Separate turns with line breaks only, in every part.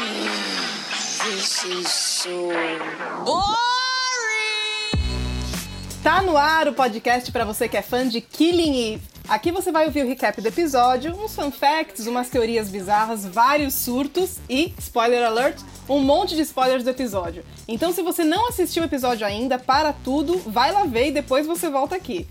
This is so
Tá no ar o podcast para você que é fã de Killing Eve. Aqui você vai ouvir o recap do episódio, uns fun facts, umas teorias bizarras, vários surtos e, spoiler alert, um monte de spoilers do episódio. Então se você não assistiu o episódio ainda, para tudo, vai lá ver e depois você volta aqui.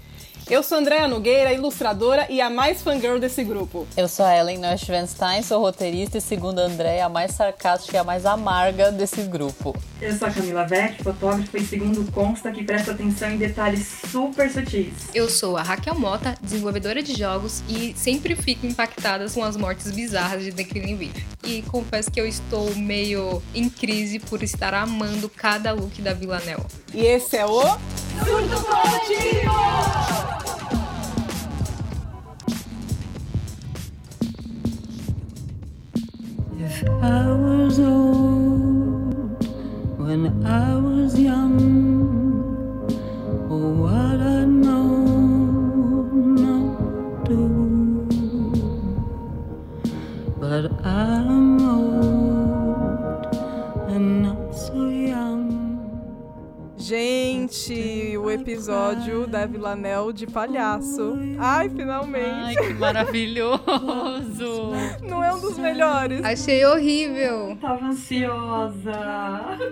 Eu sou Andréa Nogueira, ilustradora e a mais fangirl desse grupo.
Eu sou a Ellen Neuschwanstein, sou roteirista e, segundo a Andréa, a mais sarcástica e a mais amarga desse grupo.
Eu sou a Camila Vec, fotógrafa e segundo consta que presta atenção em detalhes super sutis.
Eu sou a Raquel Mota, desenvolvedora de jogos e sempre fico impactada com as mortes bizarras de The Killing Eve. E confesso que eu estou meio em crise por estar amando cada look da Vila Nel.
E esse é o Surto Coletivo!
If I was old when I was young, oh, what I know not do. But I'm old and not so young.
Gente, o episódio da Villanel de palhaço. Ai, finalmente.
Ai, que maravilhoso!
Não é um dos melhores.
Achei horrível.
Tava ansiosa.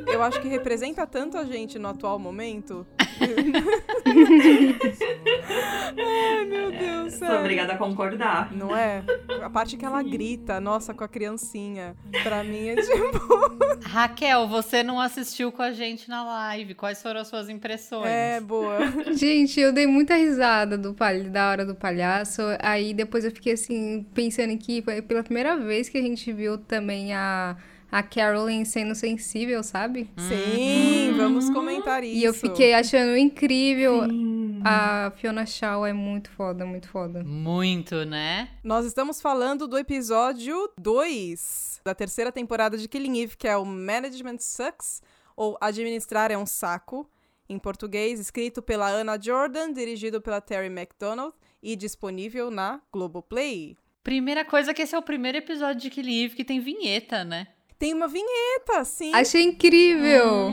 Eu acho que representa tanto a gente no atual momento. Ai, meu Deus,
Sou
sério.
obrigada a concordar.
Não é? A parte que ela grita, nossa, com a criancinha. Pra mim é tipo.
Raquel, você não assistiu com a gente na live. Quais foram as suas impressões?
É, boa.
Gente, eu dei muita risada do palha- da hora do palhaço. Aí depois eu fiquei assim, pensando que foi pela primeira vez que a gente viu também a, a Carolyn sendo sensível, sabe?
Sim, vamos comentar isso.
E eu fiquei achando incrível.
Sim.
A Fiona Shaw é muito foda, muito foda.
Muito, né?
Nós estamos falando do episódio 2 da terceira temporada de Killing Eve, que é o Management Sucks, ou Administrar é um Saco, em português, escrito pela Anna Jordan, dirigido pela Terry McDonald e disponível na Globoplay.
Primeira coisa que esse é o primeiro episódio de Killing Eve que tem vinheta, né?
Tem uma vinheta, sim.
Achei incrível!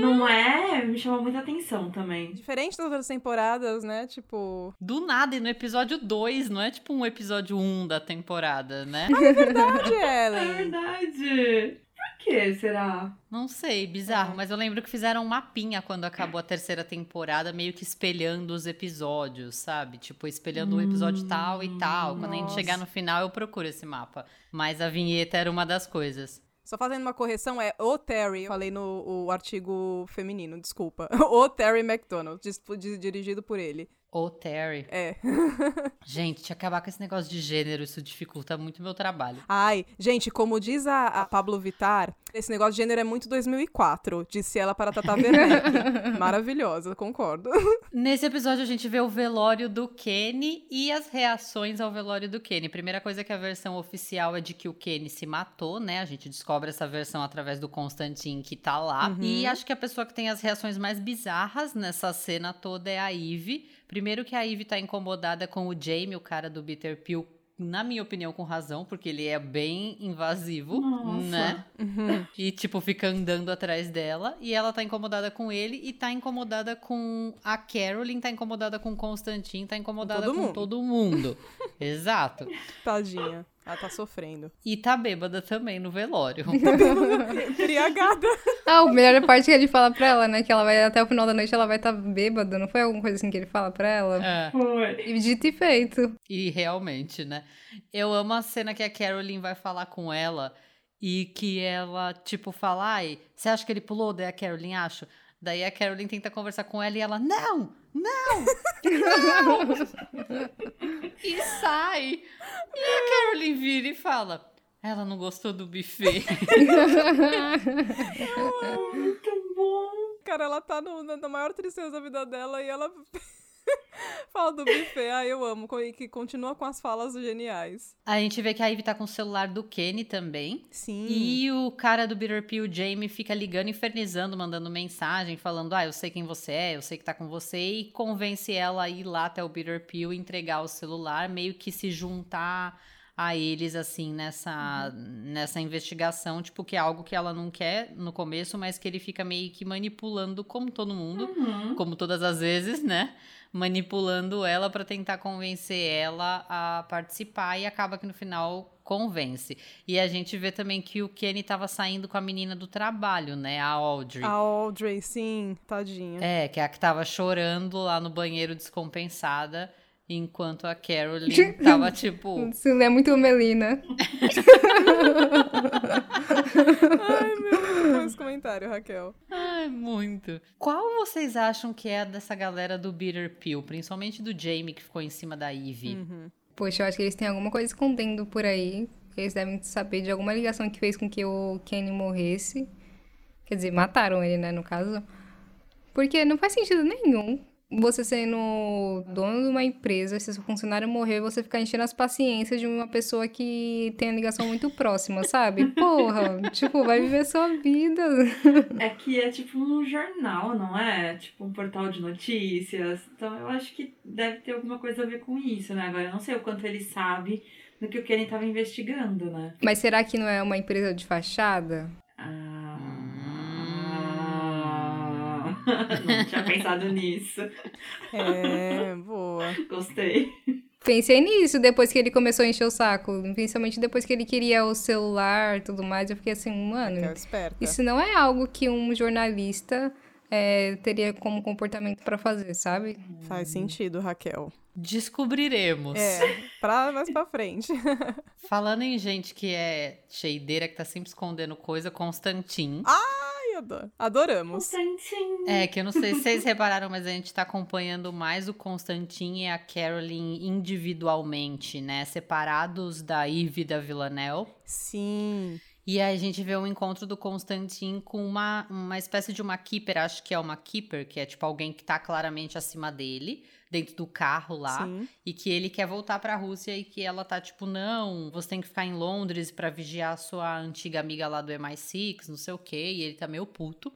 Não é? Me chamou muita atenção também.
Diferente das outras temporadas, né? Tipo.
Do nada, e no episódio 2, não é tipo um episódio 1 um da temporada, né?
Verdade,
É
Ellen.
verdade. Por que será?
Não sei, bizarro, mas eu lembro que fizeram um mapinha quando acabou a terceira temporada, meio que espelhando os episódios, sabe? Tipo, espelhando o episódio tal e tal. Quando a gente
nossa.
chegar no final, eu procuro esse mapa. Mas a vinheta era uma das coisas.
Só fazendo uma correção, é o Terry. Falei no o artigo feminino, desculpa. O Terry McDonald, dirigido por ele.
Ô, Terry.
É.
Gente, que acabar com esse negócio de gênero, isso dificulta muito o meu trabalho.
Ai, gente, como diz a, a Pablo Vittar, esse negócio de gênero é muito 2004, disse ela para Tata Werneck. Maravilhosa, concordo.
Nesse episódio a gente vê o velório do Kenny e as reações ao velório do Kenny. Primeira coisa que a versão oficial é de que o Kenny se matou, né? A gente descobre essa versão através do Constantine que tá lá. E acho que a pessoa que tem as reações mais bizarras nessa cena toda é a Eve. Primeiro que a Eve tá incomodada com o Jamie, o cara do Bitter Pill, na minha opinião, com razão, porque ele é bem invasivo,
Nossa.
né? E, tipo, fica andando atrás dela. E ela tá incomodada com ele e tá incomodada com a Carolyn, tá incomodada com o Constantine, tá incomodada
todo
com
mundo.
todo mundo. Exato.
Tadinha. Ela tá sofrendo.
E tá bêbada também no velório.
Embriagada.
Ah, o melhor parte que ele fala pra ela, né? Que ela vai até o final da noite ela vai estar tá bêbada. Não foi alguma coisa assim que ele fala pra ela?
É.
Foi.
E dito e feito.
E realmente, né? Eu amo a cena que a Carolyn vai falar com ela e que ela, tipo, fala: Ai, você acha que ele pulou? Daí a Carolyn acho. Daí a Carolyn tenta conversar com ela e ela: Não! Não! Não! e sai! E a Carolyn vira e fala: Ela não gostou do buffet.
Muito bom.
Cara, ela tá no- na, na maior tristeza da vida dela e ela fala do buffet. Ah, eu amo. E que continua com as falas geniais.
a gente vê que a Ivy tá com o celular do Kenny também.
Sim.
E o cara do Bitter Pill, Jamie, fica ligando, infernizando, mandando mensagem, falando: Ah, eu sei quem você é, eu sei que tá com você, e convence ela a ir lá até o Bitter Pill e entregar o celular, meio que se juntar a eles, assim, nessa, nessa investigação, tipo, que é algo que ela não quer no começo, mas que ele fica meio que manipulando, como todo mundo,
Uhum.
como todas as vezes, né? Manipulando ela pra tentar convencer ela a participar e acaba que no final convence. E a gente vê também que o Kenny tava saindo com a menina do trabalho, né? A Audrey.
A Audrey, sim, tadinha.
É, que é a que tava chorando lá no banheiro descompensada, enquanto a Carolyn tava tipo.
Isso é muito Melina.
Ai, meu, bom esse comentário, Raquel.
Ai, muito. Qual vocês acham que é dessa galera do Bitter Pill? Principalmente do Jamie que ficou em cima da Ivy.
Poxa, eu acho que eles têm alguma coisa escondendo por aí. Eles devem saber de alguma ligação que fez com que o Kenny morresse. Quer dizer, mataram ele, né, no caso. Porque não faz sentido nenhum você sendo dono de uma empresa, se seu funcionário morrer, você ficar enchendo as paciências de uma pessoa que tem a ligação muito próxima, sabe? Porra, tipo, vai viver sua vida.
É que é tipo um jornal, não é? Tipo um portal de notícias. Então eu acho que deve ter alguma coisa a ver com isso, né? Agora eu não sei o quanto ele sabe do que o Kenny tava investigando, né?
Mas será que não é uma empresa de fachada?
Não tinha pensado nisso.
É, boa.
Gostei.
Pensei nisso depois que ele começou a encher o saco. Principalmente depois que ele queria o celular e tudo mais. Eu fiquei assim, mano, isso não é algo que um jornalista é, teria como comportamento pra fazer, sabe?
Faz sentido, Raquel.
Descobriremos.
É, pra mais pra frente.
Falando em gente que é cheideira, que tá sempre escondendo coisa, Constantin.
Ai, adoro. Adoramos.
Constantin.
É, que eu não sei se vocês repararam, mas a gente tá acompanhando mais o Constantin e a Carolyn individualmente, né? Separados da Eve e da Villanelle.
Sim.
E aí a gente vê um encontro do Constantin com uma, uma espécie de uma keeper, acho que é uma keeper, que é tipo alguém que tá claramente acima dele, dentro do carro lá,
Sim.
e que ele quer voltar pra Rússia e que ela tá tipo, não, você tem que ficar em Londres pra vigiar a sua antiga amiga lá do MI6, não sei o quê, e ele tá meio puto.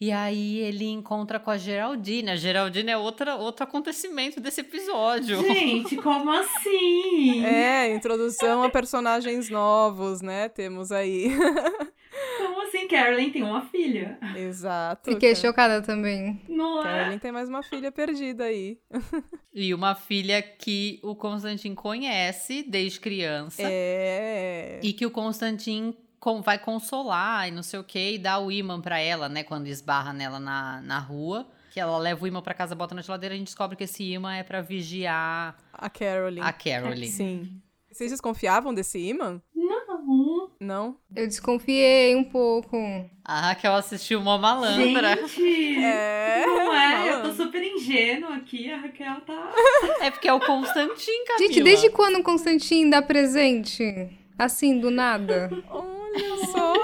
E aí ele encontra com a Geraldine. A Geraldine é outra, outro acontecimento desse episódio.
Gente, como assim?
É, introdução a personagens novos, né? Temos aí.
Como assim? Carolyn tem uma filha.
Exato.
Fiquei
Car-
chocada também.
Não é?
Carolyn tem mais uma filha perdida aí.
E uma filha que o Constantin conhece desde criança.
É.
E que o Constantin vai consolar e não sei o que, e dá o imã pra ela, né? Quando esbarra nela na, na rua. Que ela leva o imã pra casa, bota na geladeira, a gente descobre que esse imã é pra vigiar
A Carolyn.
a Carolyn.
Sim. Vocês desconfiavam desse imã?
Não.
Não?
Eu desconfiei um pouco.
A Raquel assistiu uma malandra.
Gente,
É.
não é? Eu tô super ingênua aqui, a Raquel tá...
É porque é o Constantin, Camila.
Gente, desde quando o Constantin dá presente? Assim, do nada.
Olha só.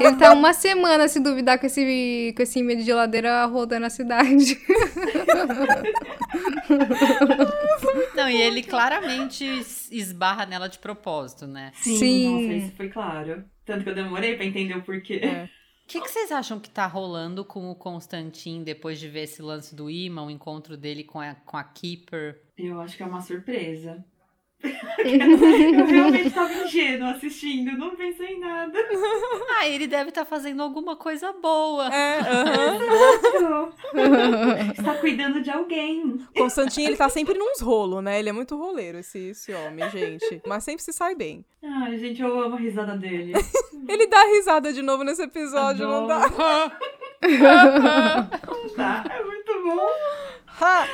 Ele tá uma semana, se duvidar, com esse, com esse imã de geladeira rodando a cidade.
Não, e ele claramente es- esbarra nela de propósito, né?
Sim.
Nossa, isso foi claro. Tanto que eu demorei pra entender o porquê.
É.
O que, que vocês acham que tá rolando com o Constantin depois de ver esse lance do imã, o encontro dele com a, com a Keeper?
Eu acho que é uma surpresa. Eu realmente tava ingênua assistindo, não pensei em nada.
Ah, ele deve estar fazendo alguma coisa boa.
É, aham.
Está cuidando de alguém.
Constantin, ele tá sempre nos rolos, né? Ele é muito roleiro, esse, esse homem, gente. Mas sempre se sai bem.
Ai, gente, eu amo a risada dele.
Ele dá risada de novo nesse episódio, não dá?
Tá, é muito bom.
Ha!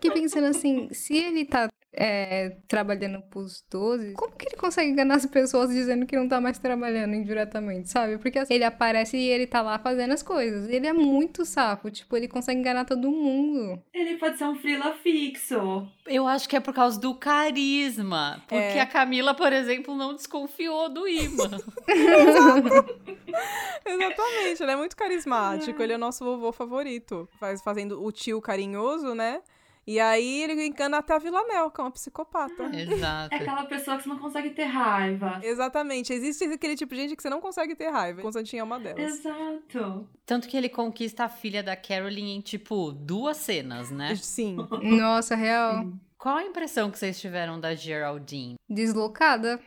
Fiquei pensando assim, se ele tá é, trabalhando pros 12, como que ele consegue enganar as pessoas dizendo que não tá mais trabalhando indiretamente, sabe? Porque assim, ele aparece e ele tá lá fazendo as coisas. Ele é muito sapo, tipo, ele consegue enganar todo mundo.
Ele pode ser um frila fixo.
Eu acho que é por causa do carisma. Porque
É.
a Camila, por exemplo, não desconfiou do imã.
Exatamente, ele é muito carismático. Ele é o nosso vovô favorito. Faz, fazendo o tio carinhoso, né? E aí ele engana até a Villanelle, que é uma psicopata.
Exato.
É aquela pessoa que você não consegue ter raiva.
Exatamente. Existe aquele tipo de gente que você não consegue ter raiva. Constantin é uma delas.
Exato.
Tanto que ele conquista a filha da Carolyn em, tipo, duas cenas, né?
Sim.
Nossa, real.
Qual a impressão que vocês tiveram da Geraldine?
Deslocada.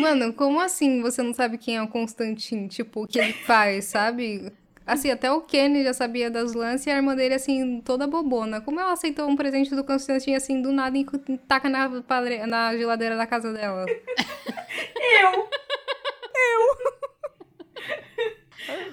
Mano, como assim você não sabe quem é o Constantin? Tipo, o que ele faz, sabe? Assim, até o Kenny já sabia das lances e a irmã dele, assim, toda bobona. Como ela aceitou um presente do Constantin, assim, do nada e taca na, padre- na geladeira da casa dela?
Eu! Eu!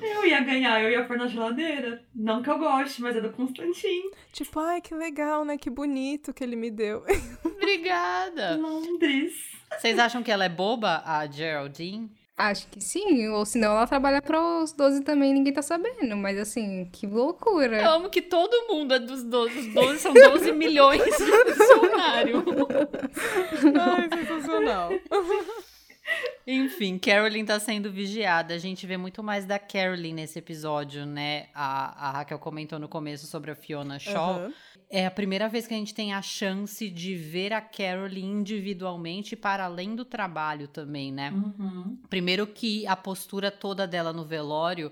Eu ia ganhar, eu ia pôr na geladeira. Não que eu goste, mas é do Constantin.
Tipo, ai, que legal, né? Que bonito que ele me deu.
Obrigada!
Londres.
Vocês acham que ela é boba, a Geraldine?
Acho que sim, ou senão ela trabalha pros 12 também e ninguém tá sabendo. Mas assim, que loucura.
Eu amo que todo mundo é dos 12. Os 12 são 12 milhões no dicionário.
ai, sensacional.
Enfim, Carolyn tá sendo vigiada. A gente vê muito mais da Carolyn nesse episódio, né? A, a Raquel comentou no começo sobre a Fiona Shaw.
Aham.
É a primeira vez que a gente tem a chance de ver a Carolyn individualmente para além do trabalho também, né?
Uhum.
Primeiro que a postura toda dela no velório,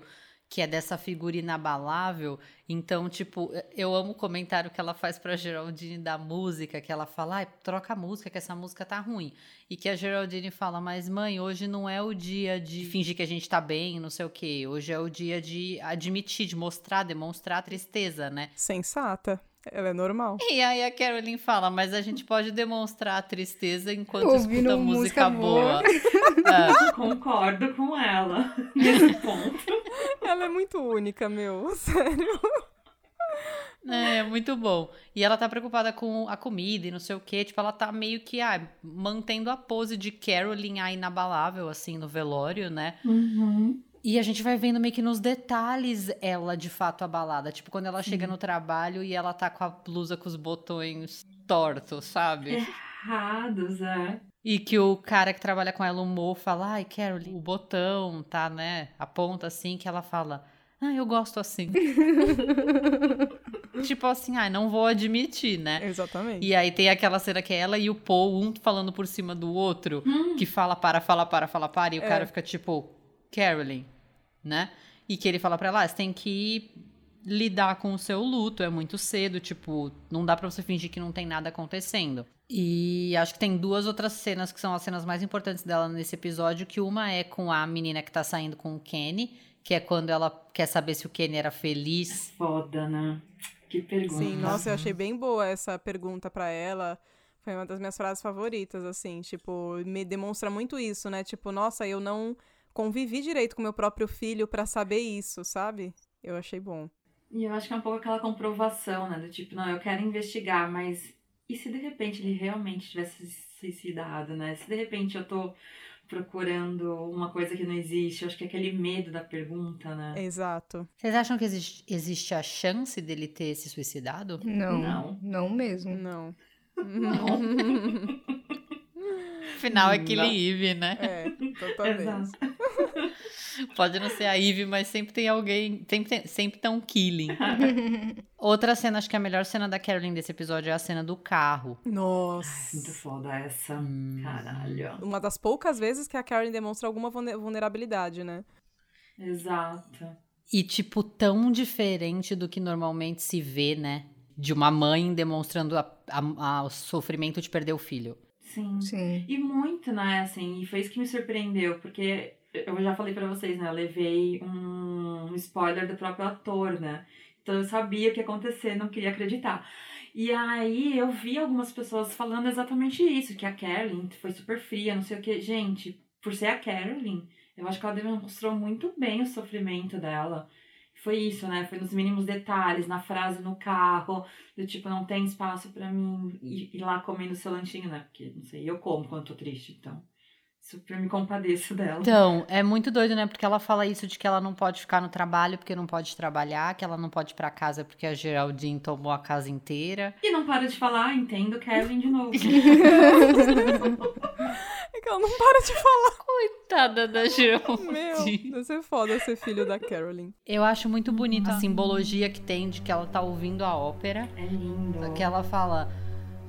que é dessa figura inabalável. Então, tipo, eu amo o comentário que ela faz pra Geraldine da música, que ela fala, ai, troca a música, que essa música tá ruim. E que a Geraldine fala, mas mãe, hoje não é o dia de fingir que a gente tá bem, não sei o quê. Hoje é o dia de admitir, de mostrar, demonstrar a tristeza, né?
Sensata. Ela é normal.
E aí a Carolyn fala, mas a gente pode demonstrar a tristeza enquanto
Ouvindo
escuta música,
música
boa.
boa.
É.
Concordo com ela nesse ponto.
Ela é muito única, meu. Sério.
É, muito bom. E ela tá preocupada com a comida e não sei o quê. Tipo, ela tá meio que ah, mantendo a pose de Carolyn a inabalável, assim, no velório, né?
Uhum.
E a gente vai vendo meio que nos detalhes ela de fato abalada. Tipo, quando ela chega no trabalho e ela tá com a blusa com os botões tortos, sabe?
Errados, é.
E que o cara que trabalha com ela, o Mo, fala, ai, Carolyn, o botão tá, né? Aponta assim, que ela fala, ah, eu gosto assim. tipo assim, ah, não vou admitir, né?
Exatamente.
E aí tem aquela cena que é ela e o Paul, um falando por cima do outro, que fala para, fala para, fala para, e o
É.
cara fica tipo, Carolyn, né? E que ele fala pra ela, ah, você tem que lidar com o seu luto, é muito cedo, tipo, não dá pra você fingir que não tem nada acontecendo. E acho que tem duas outras cenas que são as cenas mais importantes dela nesse episódio, que uma é com a menina que tá saindo com o Kenny, que é quando ela quer saber se o Kenny era feliz.
Foda, né? Que pergunta.
Sim, nossa, eu achei bem boa essa pergunta pra ela. Foi uma das minhas frases favoritas, assim, tipo, me demonstra muito isso, né? Tipo, nossa, eu não convivi direito com meu próprio filho pra saber isso, sabe? Eu achei bom.
E eu acho que é um pouco aquela comprovação, né? Do tipo, não, eu quero investigar, mas e se de repente ele realmente tivesse se suicidado, né? Se de repente eu tô procurando uma coisa que não existe, eu acho que é aquele medo da pergunta, né?
Exato.
Vocês acham que existe, existe a chance dele ter se suicidado?
Não,
Não.
não, mesmo.
Não.
Afinal, é
Não.
Killing Eve, né?
É, totalmente.
Pode não ser a Eve, mas sempre tem alguém. Sempre tem, sempre tem um Killing. Outra cena, acho que a melhor cena da Carolyn desse episódio é a cena do carro.
Nossa.
Muito foda essa.
Hum.
Caralho.
Uma das poucas vezes que a Karen demonstra alguma vulne- vulnerabilidade, né?
Exato.
E, tipo, tão diferente do que normalmente se vê, né? De uma mãe demonstrando a- a- a- o sofrimento de perder o filho.
Sim.
Sim.
E muito, né, assim, e foi isso que me surpreendeu, porque eu já falei pra vocês, né, eu levei um spoiler do próprio ator, né, então eu sabia o que ia acontecer, não queria acreditar. E aí eu vi algumas pessoas falando exatamente isso, que a Carolyn foi super fria, não sei o que. Gente, por ser a Carolyn, eu acho que ela demonstrou muito bem o sofrimento dela. Foi isso, né? Foi nos mínimos detalhes, na frase no carro, do tipo, não tem espaço pra mim ir, ir lá comendo seu lanchinho, né? Porque, não sei, eu como quando tô triste, então. Super me compadeço dela.
Então, é muito doido, né? Porque ela fala isso de que ela não pode ficar no trabalho porque não pode trabalhar, que ela não pode ir pra casa porque a Geraldine tomou a casa inteira.
E não para de falar, "Ah, entendo Kevin de novo.
É que ela não para de falar.
Coitada da
Meu,
Geraldine.
deve ser foda ser filho da Carolyn.
Eu acho muito bonita a simbologia que tem de que ela tá ouvindo a ópera.
É lindo.
Que ela fala,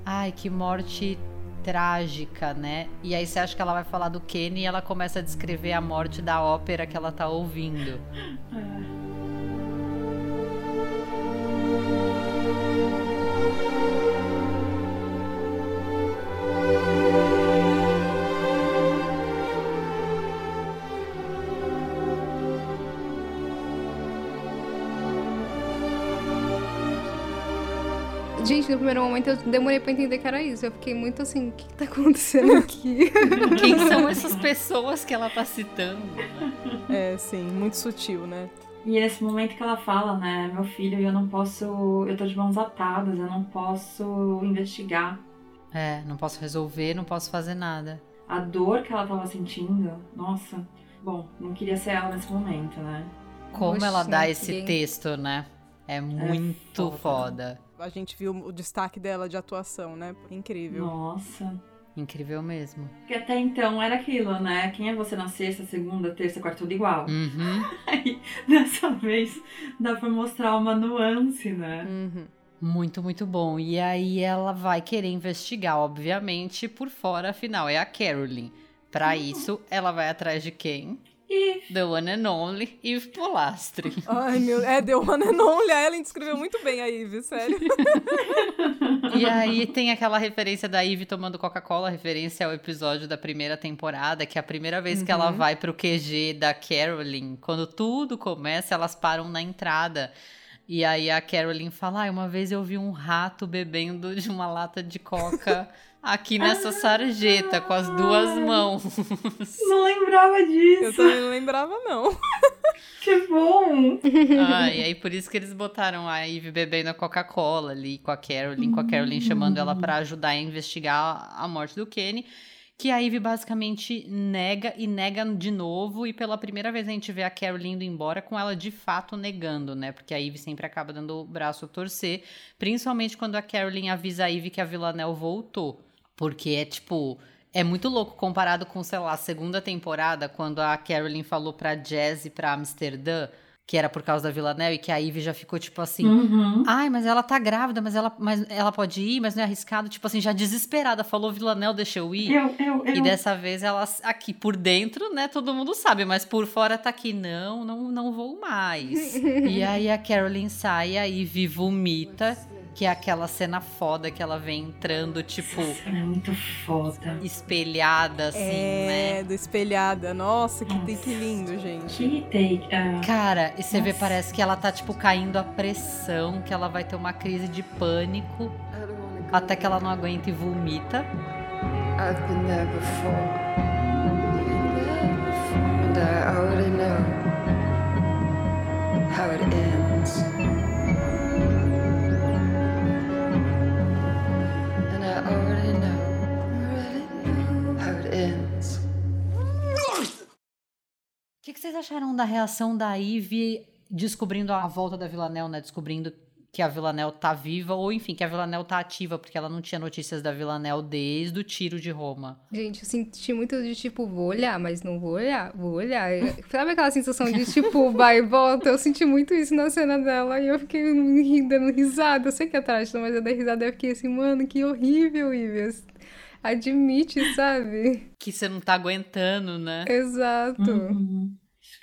ai, que morte trágica, né? E aí você acha que ela vai falar do Kenny e ela começa a descrever a morte da ópera que ela tá ouvindo.
É.
Gente, no primeiro momento eu demorei pra entender que era isso. Eu fiquei muito assim, o que, que tá acontecendo aqui?
Quem são essas pessoas que ela tá citando?
É, sim, muito sutil, né?
E nesse momento que ela fala, né, meu filho, eu não posso, eu tô de mãos atadas, eu não posso investigar.
É, não posso resolver, não posso fazer nada.
A dor que ela tava sentindo, nossa. Bom, não queria ser ela nesse momento, né?
Como
Oxe,
ela dá esse texto, né? É muito
foda.
foda.
A gente viu o destaque dela de atuação, né? Incrível.
Nossa.
Incrível mesmo.
Porque até então era aquilo, né? Quem é você na sexta, segunda, terça, quarta, tudo igual.
Uhum.
Aí, dessa vez, dá pra mostrar uma nuance, né?
Uhum.
Muito, muito bom. E aí ela vai querer investigar, obviamente, por fora, afinal, é a Carolyn. Pra isso, ela vai atrás de quem?
E
The one and only Eve Polastri.
Ai, meu. É, deu one and only. A Ellen descreveu muito bem a Ivy, sério.
E aí tem aquela referência da Eve tomando Coca-Cola, referência ao episódio da primeira temporada, que é a primeira vez que ela
Uhum.
vai pro QG da Carolyn. Quando tudo começa, elas param na entrada. E aí a Carolyn fala: ah, uma vez eu vi um rato bebendo de uma lata de coca aqui nessa sarjeta, com as duas mãos.
não lembrava
Eu
disso.
também não lembrava, não.
Que bom.
Ah, e aí por isso que eles botaram a Eve bebendo a Coca-Cola ali com a Carolyn, com a Carolyn chamando ela pra ajudar a investigar a morte do Kenny. Que a Eve basicamente nega e nega de novo, e pela primeira vez a gente vê a Carolyn indo embora com ela de fato negando, né? Porque a Eve sempre acaba dando o braço a torcer, principalmente quando a Carolyn avisa a Eve que a Villanelle voltou. Porque é tipo. É muito louco comparado com, sei lá, a segunda temporada, quando a Carolyn falou pra Jazz e pra Amsterdã que era por causa da Villanelle, e que a Ivy já ficou tipo assim.
Uhum.
Ai, mas ela tá grávida, mas ela, mas ela pode ir, mas não é arriscado. Tipo assim, já desesperada. Falou Villanelle, deixa eu ir.
Eu, eu, eu.
E dessa vez ela aqui por dentro, né? Todo mundo sabe, mas por fora tá aqui, não, não, não vou mais. e aí a Carolyn sai, a Ivy vomita, que é aquela cena foda que ela vem entrando, tipo,
Essa cena é muito foda.
espelhada, assim, né?
é, do espelhada. Nossa, que, que lindo, gente.
Que take. ah,
Cara, e você vê,
Nossa.
parece que ela tá, tipo, caindo a pressão, que ela vai ter uma crise de pânico, até que ela não aguenta e vomita.
I've been there before. And I already know how it ends.
Vocês acharam da reação da Ivy descobrindo a volta da Villanelle, né? Descobrindo que a Villanelle tá viva, ou enfim, que a Villanelle tá ativa, porque ela não tinha notícias da Villanelle desde o tiro de Roma.
Gente, eu senti muito de tipo, vou olhar, mas não vou olhar, vou olhar. Sabe aquela sensação de tipo, vai e volta? Eu senti muito isso na cena dela e eu fiquei dando risada. Eu sei que é trágico, mas eu dei risada e eu fiquei assim, mano, que horrível, Ives. Admite, sabe?
Que você não tá aguentando, né?
Exato.
Uhum.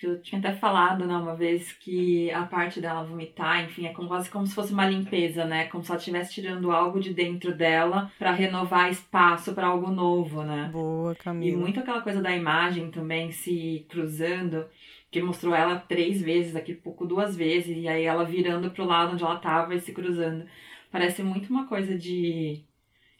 Que eu tinha até falado, né, uma vez que a parte dela vomitar, enfim, é como, quase como se fosse uma limpeza, né? Como se ela estivesse tirando algo de dentro dela pra renovar espaço pra algo novo, né?
Boa,
E
Camila.
muito aquela coisa da imagem também se cruzando, que mostrou ela três vezes, daqui a pouco duas vezes, e aí ela virando pro lado onde ela tava e se cruzando. Parece muito uma coisa de.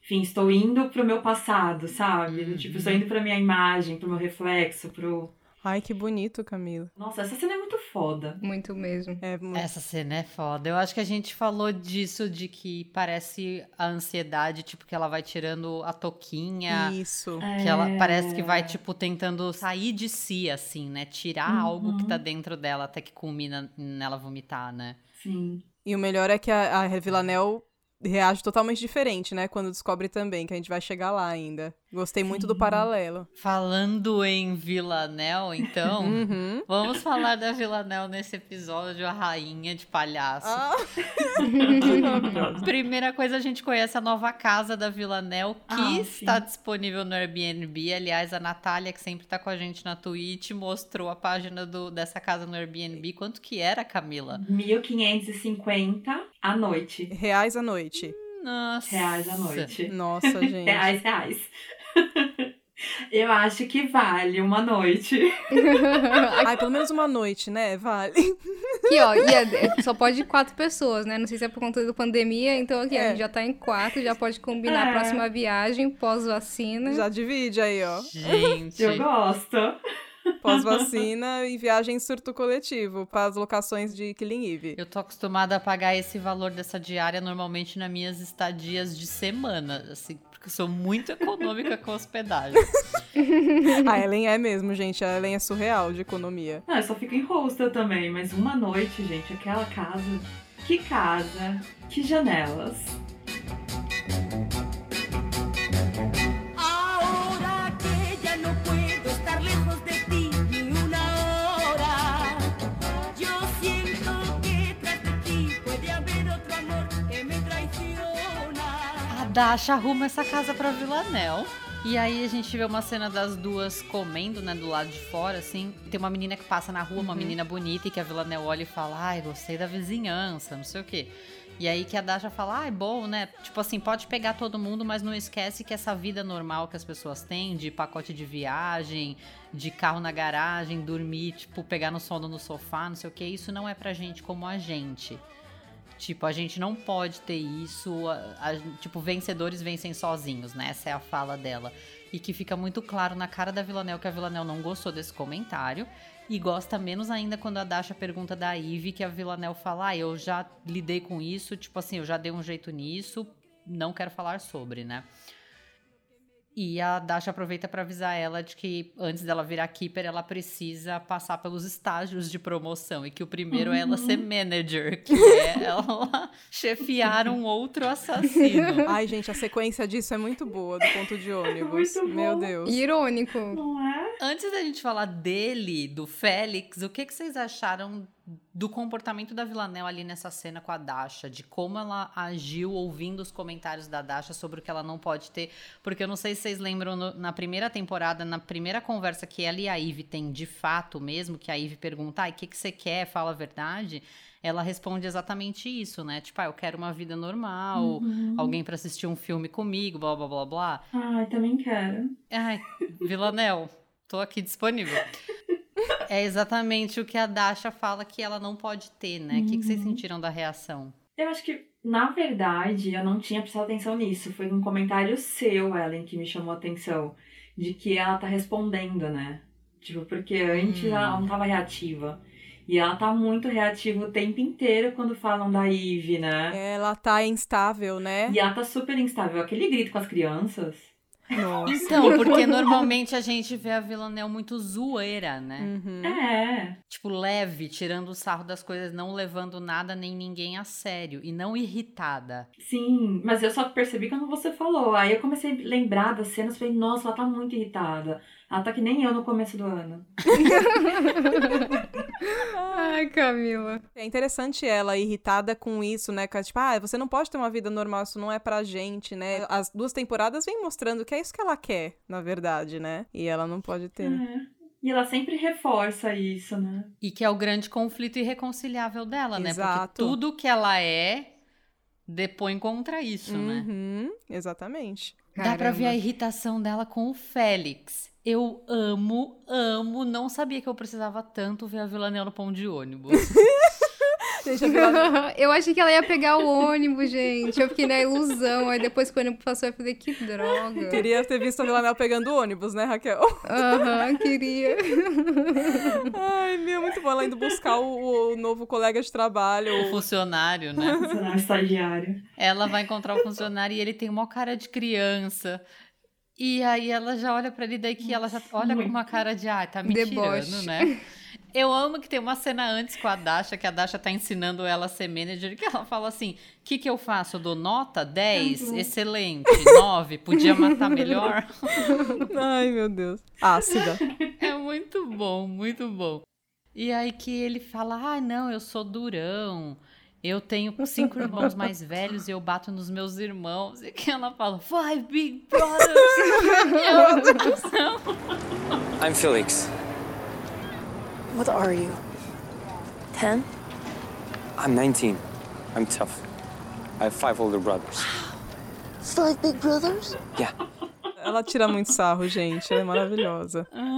Enfim, estou indo pro meu passado, sabe? Tipo, estou indo pra minha imagem, pro meu reflexo, pro.
Ai, que bonito, Camila.
Nossa, essa cena é muito foda.
Muito mesmo.
É muito...
Essa cena é foda. Eu acho que a gente falou disso, de que parece a ansiedade, tipo, que ela vai tirando a toquinha.
Isso.
Que ela
É.
parece que vai, tipo, tentando sair de si, assim, né? Tirar
Uhum.
algo que tá dentro dela até que culmina nela vomitar, né?
Sim.
E o melhor é que a, a Villanelle reage totalmente diferente, né? Quando descobre também, que a gente vai chegar lá ainda. Gostei muito do
Sim.
paralelo.
Falando em Villanelle, então,
Uhum.
vamos falar da Villanelle nesse episódio, a rainha de palhaço.
Ah.
Primeira coisa, a gente conhece a nova casa da Villanelle, que
Ah, sim.
está disponível no Airbnb. Aliás, a Natália, que sempre tá com a gente na Twitch, mostrou a página do, dessa casa no Airbnb. Quanto que era, Camila?
1550 à noite.
Reais à noite.
Nossa.
Reais à noite.
Nossa, gente.
Reais, reais. Eu acho que vale uma noite.
Ai, pelo menos uma noite, né? Vale.
aqui, ó, e é- é- só pode quatro pessoas, né? Não sei se é por conta da pandemia, então aqui, a
É.
gente já tá em quatro, já pode combinar
É.
a próxima viagem, pós-vacina.
Já divide aí, ó.
Gente.
Eu gosto.
Pós-vacina e viagem surto coletivo para as locações de Killing Eve.
Eu tô acostumada a pagar esse valor dessa diária normalmente nas minhas estadias de semana, assim, porque eu sou muito econômica com hospedagem.
A Ellen é mesmo, gente. A Ellen é surreal de economia.
Não, eu só fico em hostel também, mas uma noite, gente, aquela casa. Que casa, que janelas.
Dasha arruma essa casa pra Villanel. E aí a gente vê uma cena das duas comendo, né, do lado de fora, assim. Tem uma menina que passa na rua, uma menina bonita, e que a Villanel olha e fala, ai, gostei da vizinhança, não sei o quê. E aí que a Dasha fala, ah, é bom, né? Tipo assim, pode pegar todo mundo, mas não esquece que essa vida normal que as pessoas têm, de pacote de viagem, de carro na garagem, dormir, tipo, pegar no sono no sofá, não sei o quê, isso não é pra gente como a gente. Tipo, a gente não pode ter isso. a- a- tipo, vencedores vencem sozinhos, né? Essa é a fala dela. E que fica muito claro na cara da Villanel que a Villanel não gostou desse comentário. E gosta menos ainda quando a Dasha pergunta da Ivy, que a Villanel fala: Ah, eu já lidei com isso, tipo assim, eu já dei um jeito nisso, não quero falar sobre, né? E a Dasha aproveita para avisar ela de que antes dela virar keeper, ela precisa passar pelos estágios de promoção e que o primeiro é ela ser manager, que é ela chefiar um outro assassino.
Ai, gente, a sequência disso é muito boa do ponto de ônibus.
Muito bom.
Meu Deus.
Irônico.
Não é?
Antes da gente falar dele, do Félix, o que, que vocês acharam do comportamento da Villanel ali nessa cena com a Dasha? De como ela agiu ouvindo os comentários da Dasha sobre o que ela não pode ter? Porque eu não sei se vocês lembram, no- na primeira temporada, na primeira conversa que ela e a Ivy têm de fato mesmo, que a Ivy pergunta, ai, o que, que você quer? Fala a verdade. Ela responde exatamente isso, né? Tipo, ah, eu quero uma vida normal,
Uhum.
alguém pra assistir um filme comigo, blá, blá, blá, blá.
Ai, também quero.
Ai, Villanel, tô aqui disponível. É exatamente o que a Dasha fala que ela não pode ter, né? O que, que vocês sentiram da reação?
Eu acho que, na verdade, eu não tinha prestado atenção nisso. Foi um comentário seu, Ellen, que me chamou a atenção. De que ela tá respondendo, né? Tipo, porque antes
Hum.
ela não tava reativa. E ela tá muito reativa o tempo inteiro quando falam da Eve, né?
Ela tá instável, né?
E ela tá super instável. Aquele grito com as crianças.
Nossa.
Então, porque normalmente a gente vê a Villanel muito zoeira, né?
Uhum.
É.
Tipo, leve, tirando o sarro das coisas, não levando nada nem ninguém a sério. E não irritada.
Sim, mas eu só percebi quando você falou. Aí eu comecei a lembrar das cenas e falei, nossa, ela tá muito irritada. Ela tá que nem eu no começo do ano.
Ai, Camila.
É interessante ela irritada com isso, né? Que, Tipo, ah, você não pode ter uma vida normal, isso não é pra gente, né? As duas temporadas vêm mostrando que é isso que ela quer, na verdade, né? E ela não pode ter. né?
É. E ela sempre reforça isso, né?
E que é o grande conflito irreconciliável dela, né?
Exato.
Porque tudo que ela é depõe contra isso, né?
Uhum, exatamente.
Dá pra ver a
Caramba.
irritação dela com o Félix. Eu amo, amo. Não sabia que eu precisava tanto ver a Villanelle no pão de ônibus.
Deixa eu ver.
eu achei que ela ia pegar o ônibus, gente. Eu fiquei na ilusão. Aí depois que o ônibus passou, eu falei, que droga.
Queria ter visto a Villanelle pegando o ônibus, né, Raquel?
Aham, queria.
Ai, meu, muito bom. Ela indo buscar o, o novo colega de trabalho.
o funcionário, né?
Não é estagiário.
Ela vai encontrar o funcionário e ele tem uma cara de criança. E aí ela já olha pra ele, daí que ela já olha com uma cara de, ah, tá me
Deboche.
tirando, né? Eu amo que tem uma cena antes com a Dasha, que a Dasha tá ensinando ela a ser manager, que ela fala assim: o que, que eu faço? Eu dou nota? 10?
Uhum.
Excelente. 9? Podia matar melhor?
Ai, meu Deus. Ácida.
É muito bom, muito bom. E aí que ele fala: ah, não, eu sou durão. Eu tenho cinco irmãos mais velhos e eu bato nos meus irmãos. E que ela fala: Five big brothers.
I'm Felix.
What are you? Ten?
I'm 19. I'm tough. I have five older brothers.
Five big brothers?
Yeah.
Ela tira muito sarro, gente. Ela é maravilhosa.
Ah.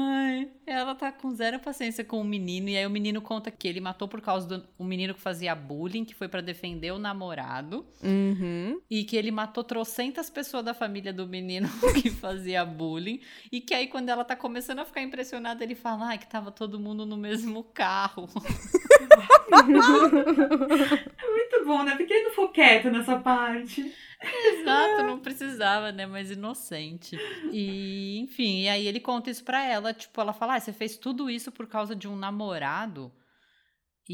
Tá com zero paciência com o menino, e aí o menino conta que ele matou por causa do um menino que fazia bullying, que foi pra defender o namorado,
Uhum.
e que ele matou trocentas pessoas da família do menino que fazia bullying, e que aí quando ela tá começando a ficar impressionada, ele fala, ai, que tava todo mundo no mesmo carro.
Muito bom, né? Por que ele não foi quieto nessa parte?
Exato, não precisava, né? Mas inocente. E, enfim, e aí ele conta isso pra ela. Tipo, ela fala: ah, você fez tudo isso por causa de um namorado.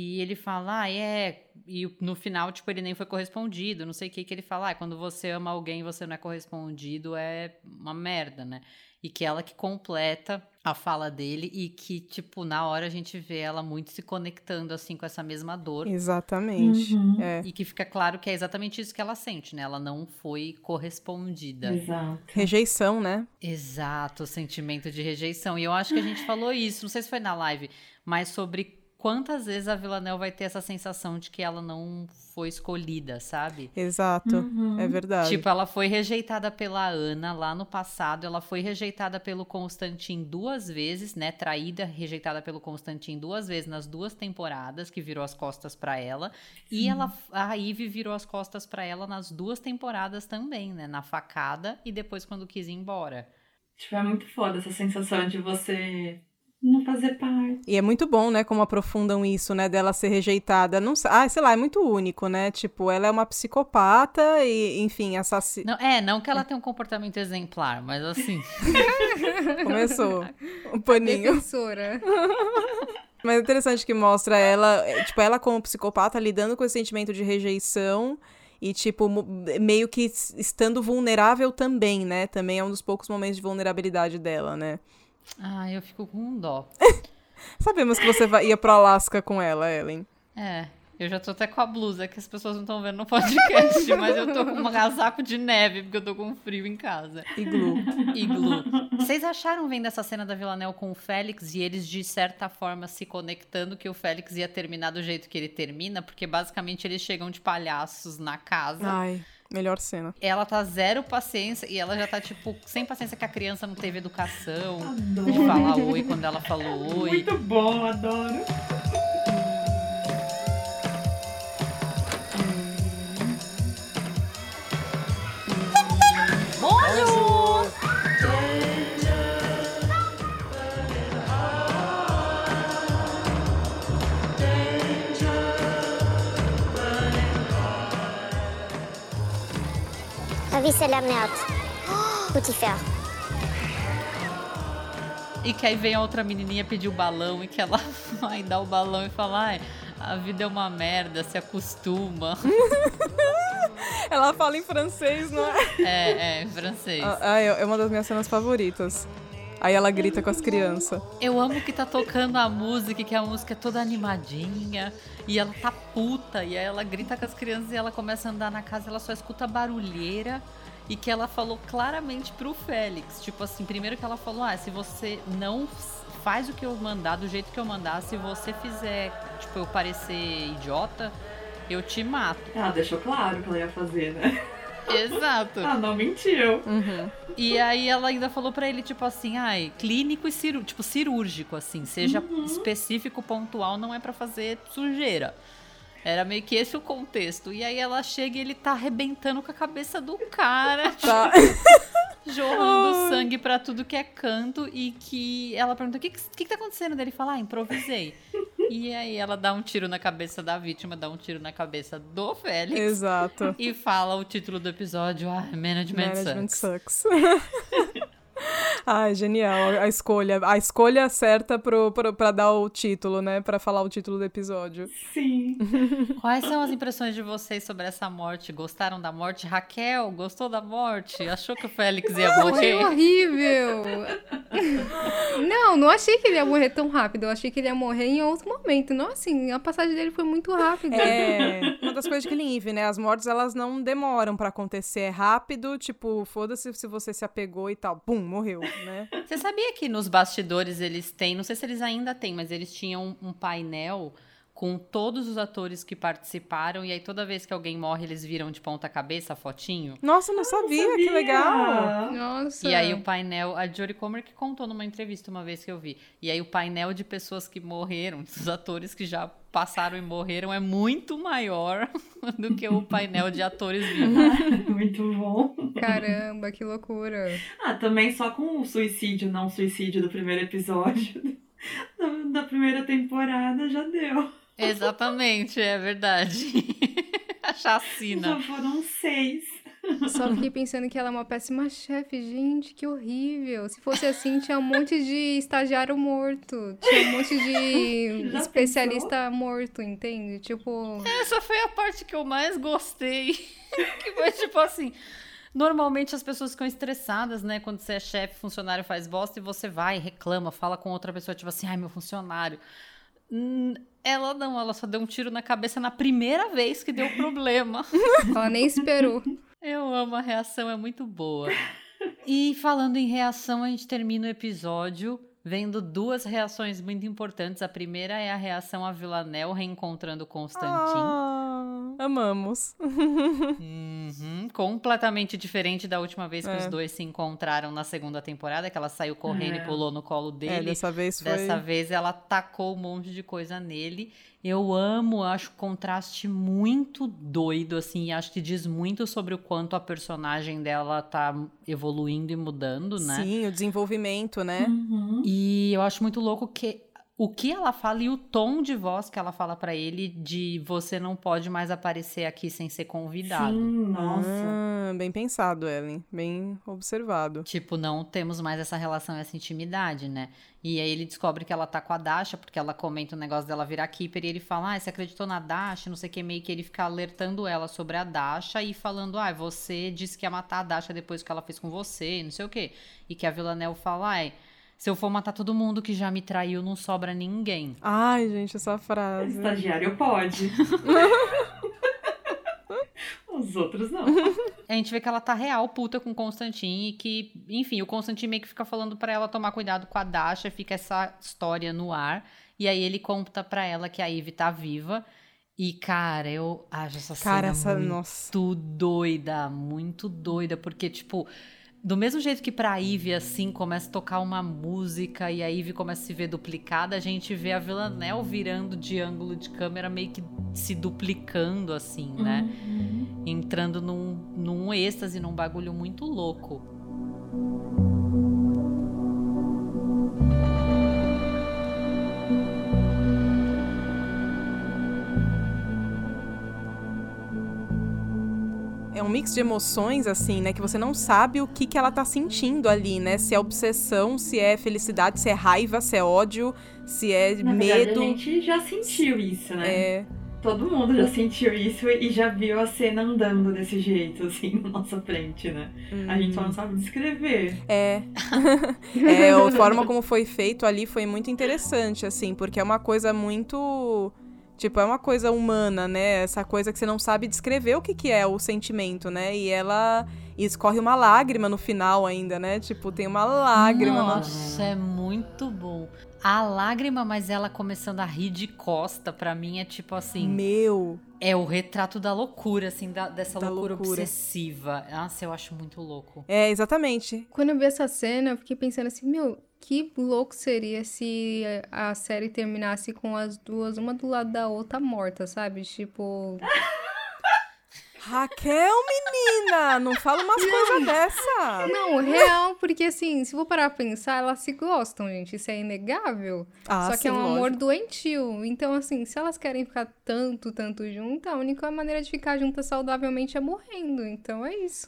E ele fala, ah, é. E no final, tipo, ele nem foi correspondido. Não sei o que que ele fala. Ah, quando você ama alguém e você não é correspondido, é uma merda, né? E que ela que completa a fala dele e que, tipo, na hora a gente vê ela muito se conectando, assim, com essa mesma dor.
Exatamente.
Uhum.
É.
E que fica claro que é exatamente isso que ela sente, né? Ela não foi correspondida.
Exato.
Rejeição, né?
Exato, o sentimento de rejeição. E eu acho que a gente falou isso, não sei se foi na live, mas sobre quantas vezes a Villanelle vai ter essa sensação de que ela não foi escolhida, sabe?
Exato.
Uhum.
É verdade.
Tipo, ela foi rejeitada pela Ana lá no passado, ela foi rejeitada pelo Constantin duas vezes, né? Traída, rejeitada pelo Constantin duas vezes nas duas temporadas, que virou as costas pra ela. E ela, a Ivy virou as costas pra ela nas duas temporadas também, né? Na facada e depois quando quis ir embora.
Tipo, é muito foda essa sensação de você não fazer parte.
E é muito bom, né, como aprofundam isso, né, dela ser rejeitada. Não, sei- ah, sei lá, é muito único, né? Tipo, ela é uma psicopata e, enfim, assassina.
Não, é, não que ela tenha um comportamento exemplar, mas assim.
Começou o paninho.
Defensora.
Mas é interessante que mostra ela, é, tipo, ela como psicopata lidando com esse sentimento de rejeição e, tipo, meio que estando vulnerável também, né? Também é um dos poucos momentos de vulnerabilidade dela, né?
Ah, eu fico com dó.
Sabemos que você ia pro Alasca com ela, Ellen.
É, eu já tô até com a blusa que as pessoas não estão vendo no podcast, mas eu tô com um casaco de neve porque eu tô com frio em casa.
Iglu.
Iglu. Vocês acharam vendo essa cena da Villanelle com o Félix e eles de certa forma se conectando que o Félix ia terminar do jeito que ele termina? Porque basicamente eles chegam de palhaços na casa.
Ai, melhor cena.
Ela tá zero paciência e ela já tá, tipo, sem paciência que a criança não teve educação
Adoro.
de falar oi quando ela falou oi.
Muito bom, adoro.
Merde. Faut y faire.
E que aí vem a outra menininha pedir o balão e que ela vai dar o balão e fala, ai, a vida é uma merda, se acostuma.
Ela fala em francês, não é?
é, é, em francês.
Ah, ah, é é uma das minhas cenas favoritas. Aí ela grita com as crianças.
Eu amo que tá tocando a música, que a música é toda animadinha. E ela tá puta. E aí ela grita com as crianças e ela começa a andar na casa, ela só escuta barulheira. E que ela falou claramente pro Félix. Tipo assim, primeiro que ela falou: ah, se você não faz o que eu mandar, do jeito que eu mandar, se você fizer, tipo, eu parecer idiota, eu te mato.
Ela deixou claro que ela ia fazer, né?
Exato.
Ela não mentiu.
Uhum.
E aí ela ainda falou pra ele, tipo assim, ai, clínico e cirúrgico, tipo, cirúrgico, assim, seja específico, pontual, não é pra fazer sujeira. Era meio que esse o contexto. E aí ela chega e ele tá arrebentando com a cabeça do cara,
Tá.
jorrando sangue pra tudo que é canto. E que ela pergunta: o que, que, que tá acontecendo? Ele fala: ah, improvisei. e aí ela dá um tiro na cabeça da vítima, dá um tiro na cabeça do Félix.
Exato.
E fala o título do episódio: ah, Management,
Management
Sucks.
sucks. Ai, genial. A escolha. A escolha certa pro, pro, pra dar o título, né? Pra falar o título do episódio.
Sim.
Quais são as impressões de vocês sobre essa morte? Gostaram da morte? Raquel, gostou da morte? Achou que o Félix ia
Achei
morrer?
horrível. Não, não achei que ele ia morrer tão rápido. Eu achei que ele ia morrer em outro momento. Não assim, a passagem dele foi muito rápida.
É, uma das coisas de Eve, né? As mortes, elas não demoram pra acontecer. É rápido, tipo, foda-se se você se apegou e tal. Pum, morreu, né?
Você sabia que nos bastidores eles têm, não sei se eles ainda têm, mas eles tinham um painel com todos os atores que participaram, e aí toda vez que alguém morre, eles viram de ponta cabeça a fotinho.
Nossa, não sabia, que legal.
Nossa.
E aí o painel, a Jodie Comer que contou numa entrevista uma vez que eu vi. E aí o painel de pessoas que morreram, dos atores que já passaram e morreram, é muito maior do que o painel de atores vivos.
Muito bom.
Caramba, que loucura.
Ah, também só com o suicídio, não suicídio do primeiro episódio da primeira temporada já deu.
Exatamente, é verdade. a chacina.
Já foram seis.
Só fiquei pensando que ela é uma péssima chefe. Gente, que horrível. Se fosse assim, tinha um monte de estagiário morto. Tinha um monte de
Já
especialista morto, entende? Tipo.
Essa foi a parte que eu mais gostei. que foi tipo assim. Normalmente as pessoas ficam estressadas, né? Quando você é chefe, funcionário faz bosta e você vai, reclama, fala com outra pessoa, tipo assim, ai, meu funcionário. Ela não, ela só deu um tiro na cabeça na primeira vez que deu problema.
Ela nem esperou.
Eu amo, a reação é muito boa. E falando em reação, a gente termina o episódio vendo duas reações muito importantes. A primeira é a reação a Villanelle reencontrando Constantin.
Ah, amamos.
Uhum, completamente diferente da última vez que
É.
os dois se encontraram na segunda temporada, que ela saiu correndo
É.
e pulou no colo
É,
dele.
dessa vez foi.
Dessa vez ela tacou um monte de coisa nele. Eu amo, acho o contraste muito doido, assim, e acho que diz muito sobre o quanto a personagem dela tá evoluindo e mudando, né?
Sim, o desenvolvimento, né?
Uhum.
E eu acho muito louco que o que ela fala e o tom de voz que ela fala pra ele de você não pode mais aparecer aqui sem ser convidado.
Sim, nossa.
Ah, bem pensado, Ellen. Bem observado.
Tipo, não temos mais essa relação, essa intimidade, né? E aí ele descobre que ela tá com a Dasha, porque ela comenta o negócio dela virar Keeper, e ele fala, ah, você acreditou na Dasha, não sei o que, meio que ele fica alertando ela sobre a Dasha e falando, ah, você disse que ia matar a Dasha depois que ela fez com você, e não sei o que. E que a Villanelle fala, ai, se eu for matar todo mundo que já me traiu, não sobra ninguém.
Ai, gente, essa frase.
Estagiário pode. Os outros não.
A gente vê que ela tá real puta com o Constantin e que, enfim, o Constantin meio que fica falando pra ela tomar cuidado com a Dasha, fica essa história no ar. E aí ele conta pra ela que a Ivy tá viva. E, cara, eu acho essa
Cara,
cena
essa.
muito
Nossa.
doida, muito doida, porque, tipo, do mesmo jeito que pra Ivy, assim, começa a tocar uma música e a Ivy começa a se ver duplicada, a gente vê a Villanelle virando de ângulo de câmera, meio que se duplicando, assim, né?
Uhum.
entrando num, num êxtase, num bagulho muito louco.
Um mix de emoções, assim, né? Que você não sabe o que, que ela tá sentindo ali, né? Se é obsessão, se é felicidade, se é raiva, se é ódio, se é
Na verdade,
medo.
a gente já sentiu isso, né?
É.
Todo mundo já sentiu isso e já viu a cena andando desse jeito, assim, na nossa frente, né? A gente só não sabe descrever.
É. é, a forma como foi feito ali foi muito interessante, assim, porque é uma coisa muito. Tipo, é uma coisa humana, né? Essa coisa que você não sabe descrever o que, que é o sentimento, né? E ela. E escorre uma lágrima no final ainda, né? Tipo, tem uma lágrima. no-
Nossa, é muito bom. A lágrima, mas ela começando a rir de costa, pra mim é tipo assim.
Meu.
É o retrato da loucura, assim, da- dessa
Da
loucura,
loucura.
obsessiva. Nossa, eu acho muito louco.
É, exatamente.
Quando eu vi essa cena, eu fiquei pensando assim, meu, que louco seria se a série terminasse com as duas, uma do lado da outra, morta, sabe? Tipo.
Raquel, menina! Não fala umas coisas dessa!
Não, real, porque assim, se for parar pra pensar, elas se gostam, gente. Isso é inegável.
Ah,
Só que
sim,
é um amor
lógico.
doentio. Então, assim, se elas querem ficar tanto, tanto juntas, a única maneira de ficar juntas saudavelmente é morrendo. Então é isso.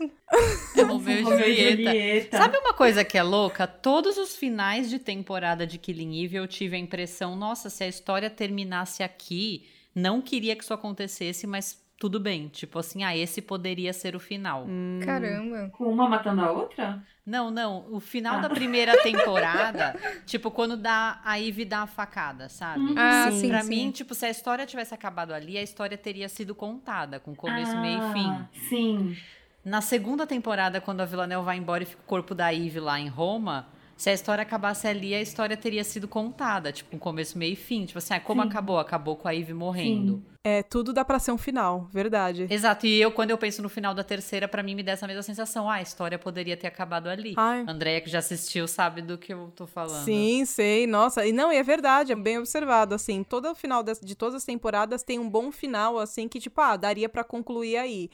É Romeu e. Julieta. Sabe uma coisa que é louca? Todos os finais de temporada de Killing Eve eu tive a impressão, nossa, se a história terminasse aqui, não queria que isso acontecesse, mas tudo bem. Tipo assim, ah, esse poderia ser o final.
Hum.
Caramba.
Com uma matando a outra?
Não, não. O final
Ah.
da primeira temporada, tipo, quando dá a Ivy dá a facada, sabe?
Uhum.
Ah,
Sim.
sim,
pra
sim.
mim, tipo, se a história tivesse acabado ali, a história teria sido contada, com começo, meio e fim.
Ah, Sim.
Na segunda temporada, quando a Villanelle vai embora e fica o corpo da Ivy lá em Roma, Se a história acabasse ali, a história teria sido contada, tipo, um começo, meio e fim. Tipo assim, ah, como
Sim.
acabou? Acabou com a Ivy morrendo.
É, tudo dá pra ser um final, verdade.
Exato, e eu, quando eu penso no final da terceira, pra mim me dá essa mesma sensação. Ah, a história poderia ter acabado ali.
Ai.
Andréia, que já assistiu, sabe do que eu tô falando.
Sim, sei. Nossa, e não, e é verdade, é bem observado, assim, todo o final das- de todas as temporadas tem um bom final, assim, que tipo, ah, daria pra concluir aí,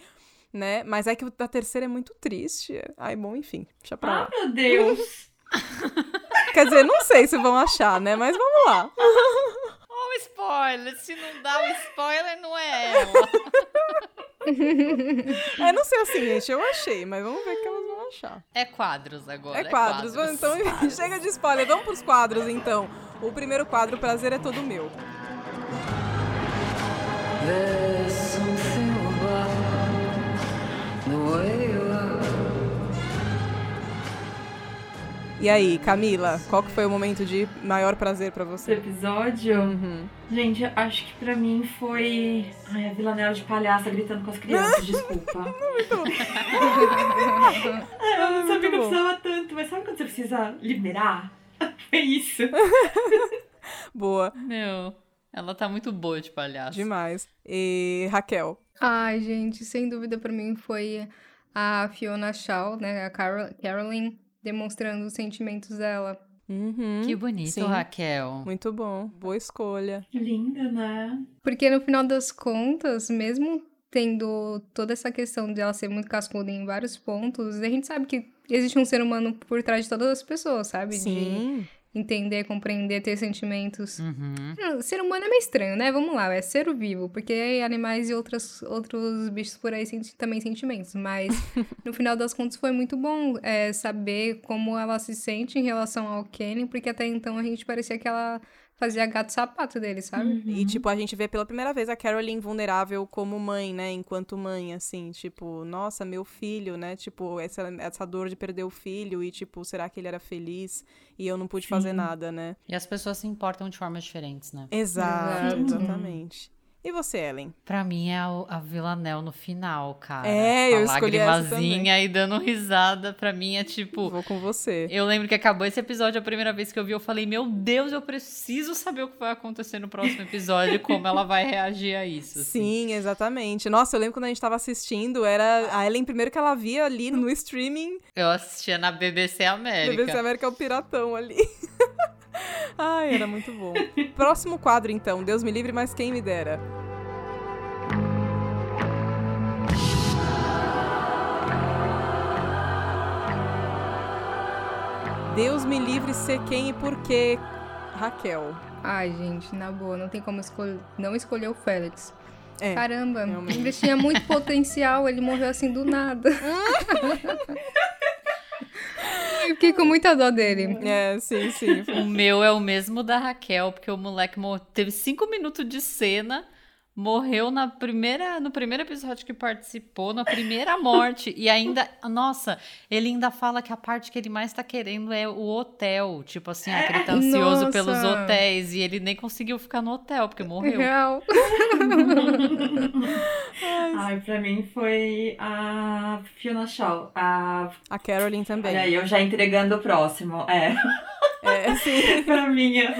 né? Mas é que o da terceira é muito triste. Ai, bom, enfim, deixa pra
Ah,
lá.
meu Deus!
Quer dizer, não sei se vão achar, né? Mas vamos lá.
Ó, o spoiler! Se não dá o spoiler, não é ela.
É, não sei assim, gente, eu achei, mas vamos ver o que elas vão achar.
É quadros agora.
É quadros, vamos, então chega de spoiler, vamos pros quadros, então. O primeiro quadro, Prazer é Todo Meu.
There's
E aí, Camila, qual que foi o momento de maior prazer pra
Esse
você?
episódio,
Uhum.
gente, acho que pra mim foi. Ai, a Vila Nel de palhaça gritando com as crianças, desculpa. Ai, eu não sabia que eu
bom.
precisava tanto, mas sabe quando você precisa liberar? Foi isso.
Boa,
Meu, ela tá muito boa de palhaço.
demais. E Raquel.
Ai, gente, sem dúvida pra mim foi a Fiona Shaw, né, a Carol, Caroline, demonstrando os sentimentos dela.
Uhum.
Que bonito,
Sim.
Raquel.
Muito bom, boa escolha.
Linda, né?
Porque no final das contas, mesmo tendo toda essa questão de ela ser muito cascuda em vários pontos, a gente sabe que existe um ser humano por trás de todas as pessoas, sabe?
Sim.
De entender, compreender, ter sentimentos.
Uhum.
Não, Ser humano é meio estranho, né? Vamos lá, é ser vivo, porque animais e outras, outros bichos por aí sentem também sentimentos. Mas no final das contas foi muito bom é, saber como ela se sente em relação ao Kenny, porque até então a gente parecia que ela fazia gato sapato dele, sabe?
E, tipo, a gente vê pela primeira vez a Caroline vulnerável como mãe, né? Enquanto mãe, assim, tipo, nossa, meu filho, né? Tipo, essa, essa dor de perder o filho e, tipo, será que ele era feliz e eu não pude fazer nada, né?
E as pessoas se importam de formas diferentes, né?
Exato,
Exato.
exatamente. E você, Ellen?
Pra mim é a, Villanelle no final, cara.
É,
a
eu escolhi essa
lagrimazinha e dando risada. Pra mim é tipo.
Vou com você.
Eu lembro que acabou esse episódio, a primeira vez que eu vi, eu falei: Meu Deus, eu preciso saber o que vai acontecer no próximo episódio e como ela vai reagir a isso. assim.
Sim, exatamente. Nossa, eu lembro quando a gente tava assistindo, era a Ellen primeiro que ela via ali no streaming
Eu assistia na BBC América.
BBC América é o piratão ali. Ai, era muito bom. Próximo quadro, então. Deus me livre, mas quem me dera. Deus me livre ser quem e por quê, Raquel.
Ai, gente, na boa, não tem como escolher, não escolher o Félix.
É,
Caramba,
realmente.
ele tinha muito potencial, ele morreu assim do nada. Eu fiquei com muita dó dele.
É, sim, sim.
O meu é o mesmo da Raquel, porque o moleque teve cinco minutos de cena, morreu na primeira, no primeiro episódio que participou, na primeira morte. e ainda, nossa, ele ainda fala que a parte que ele mais tá querendo é o hotel. Tipo assim, ah, que ele tá ansioso
Nossa.
pelos hotéis. E ele nem conseguiu ficar no hotel, porque morreu.
Real.
Ai, pra mim foi a Fiona Shaw. A...
A Caroline também.
Olha aí, eu já entregando o próximo. É.
É, sim.
pra mim, eu-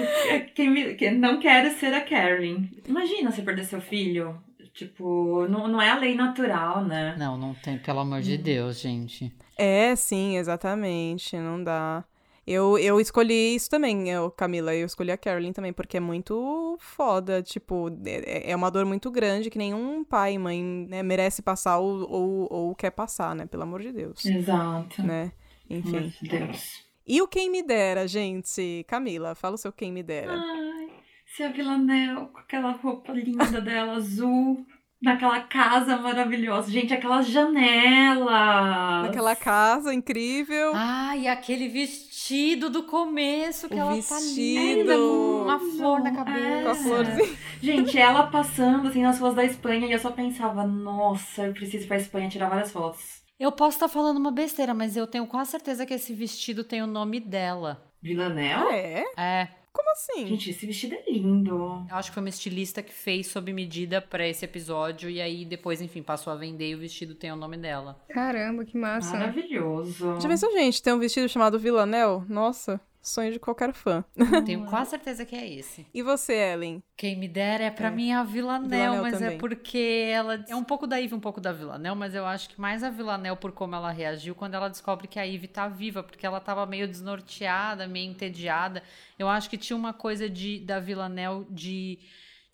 quem, me- quem não quero ser a Karen. Imagina você perder seu filho. Tipo, não, não é a lei natural, né?
Não, não tem, pelo amor de Deus, gente.
É, sim, exatamente. Não dá. Eu, eu escolhi isso também, eu, Camila. Eu escolhi a Caroline também, porque é muito foda. Tipo, é, é uma dor muito grande que nenhum pai e mãe né, merece passar ou, ou, ou quer passar, né? Pelo amor de Deus.
Exato.
Né? Enfim.
Deus.
E o quem me dera, gente? Camila, fala o seu quem me dera.
Ai, se a Villanelle com aquela roupa linda dela, azul, naquela casa maravilhosa. Gente, aquelas janelas.
Naquela casa incrível.
Ah, e aquele vestido do começo, que
O
ela
vestido.
tá linda, com uma flor na
É.
cabeça.
Com a florzinha.
Gente, ela passando assim nas ruas da Espanha e eu só pensava, nossa, eu preciso ir pra Espanha tirar várias fotos.
Eu posso estar falando uma besteira, mas eu tenho quase certeza que esse vestido tem o nome dela.
Villanelle?
É?
É.
Como assim?
Gente, esse vestido é lindo.
Eu acho que foi uma estilista que fez sob medida pra esse episódio e aí depois, enfim, passou a vender e o vestido tem o nome dela.
Caramba, que massa.
Maravilhoso.
Já pensou, gente, tem um vestido chamado Villanel? Nossa, sonho de qualquer fã.
Tenho quase certeza que é esse.
E você, Ellen?
Quem me dera é pra
É.
mim a Villanel,
Villanel
mas
também.
é porque ela é um pouco da Eve, um pouco da Villanel, mas eu acho que mais a Villanel por como ela reagiu quando ela descobre que a Eve tá viva, porque ela tava meio desnorteada, meio entediada. Eu acho que tinha uma coisa de da Villanel de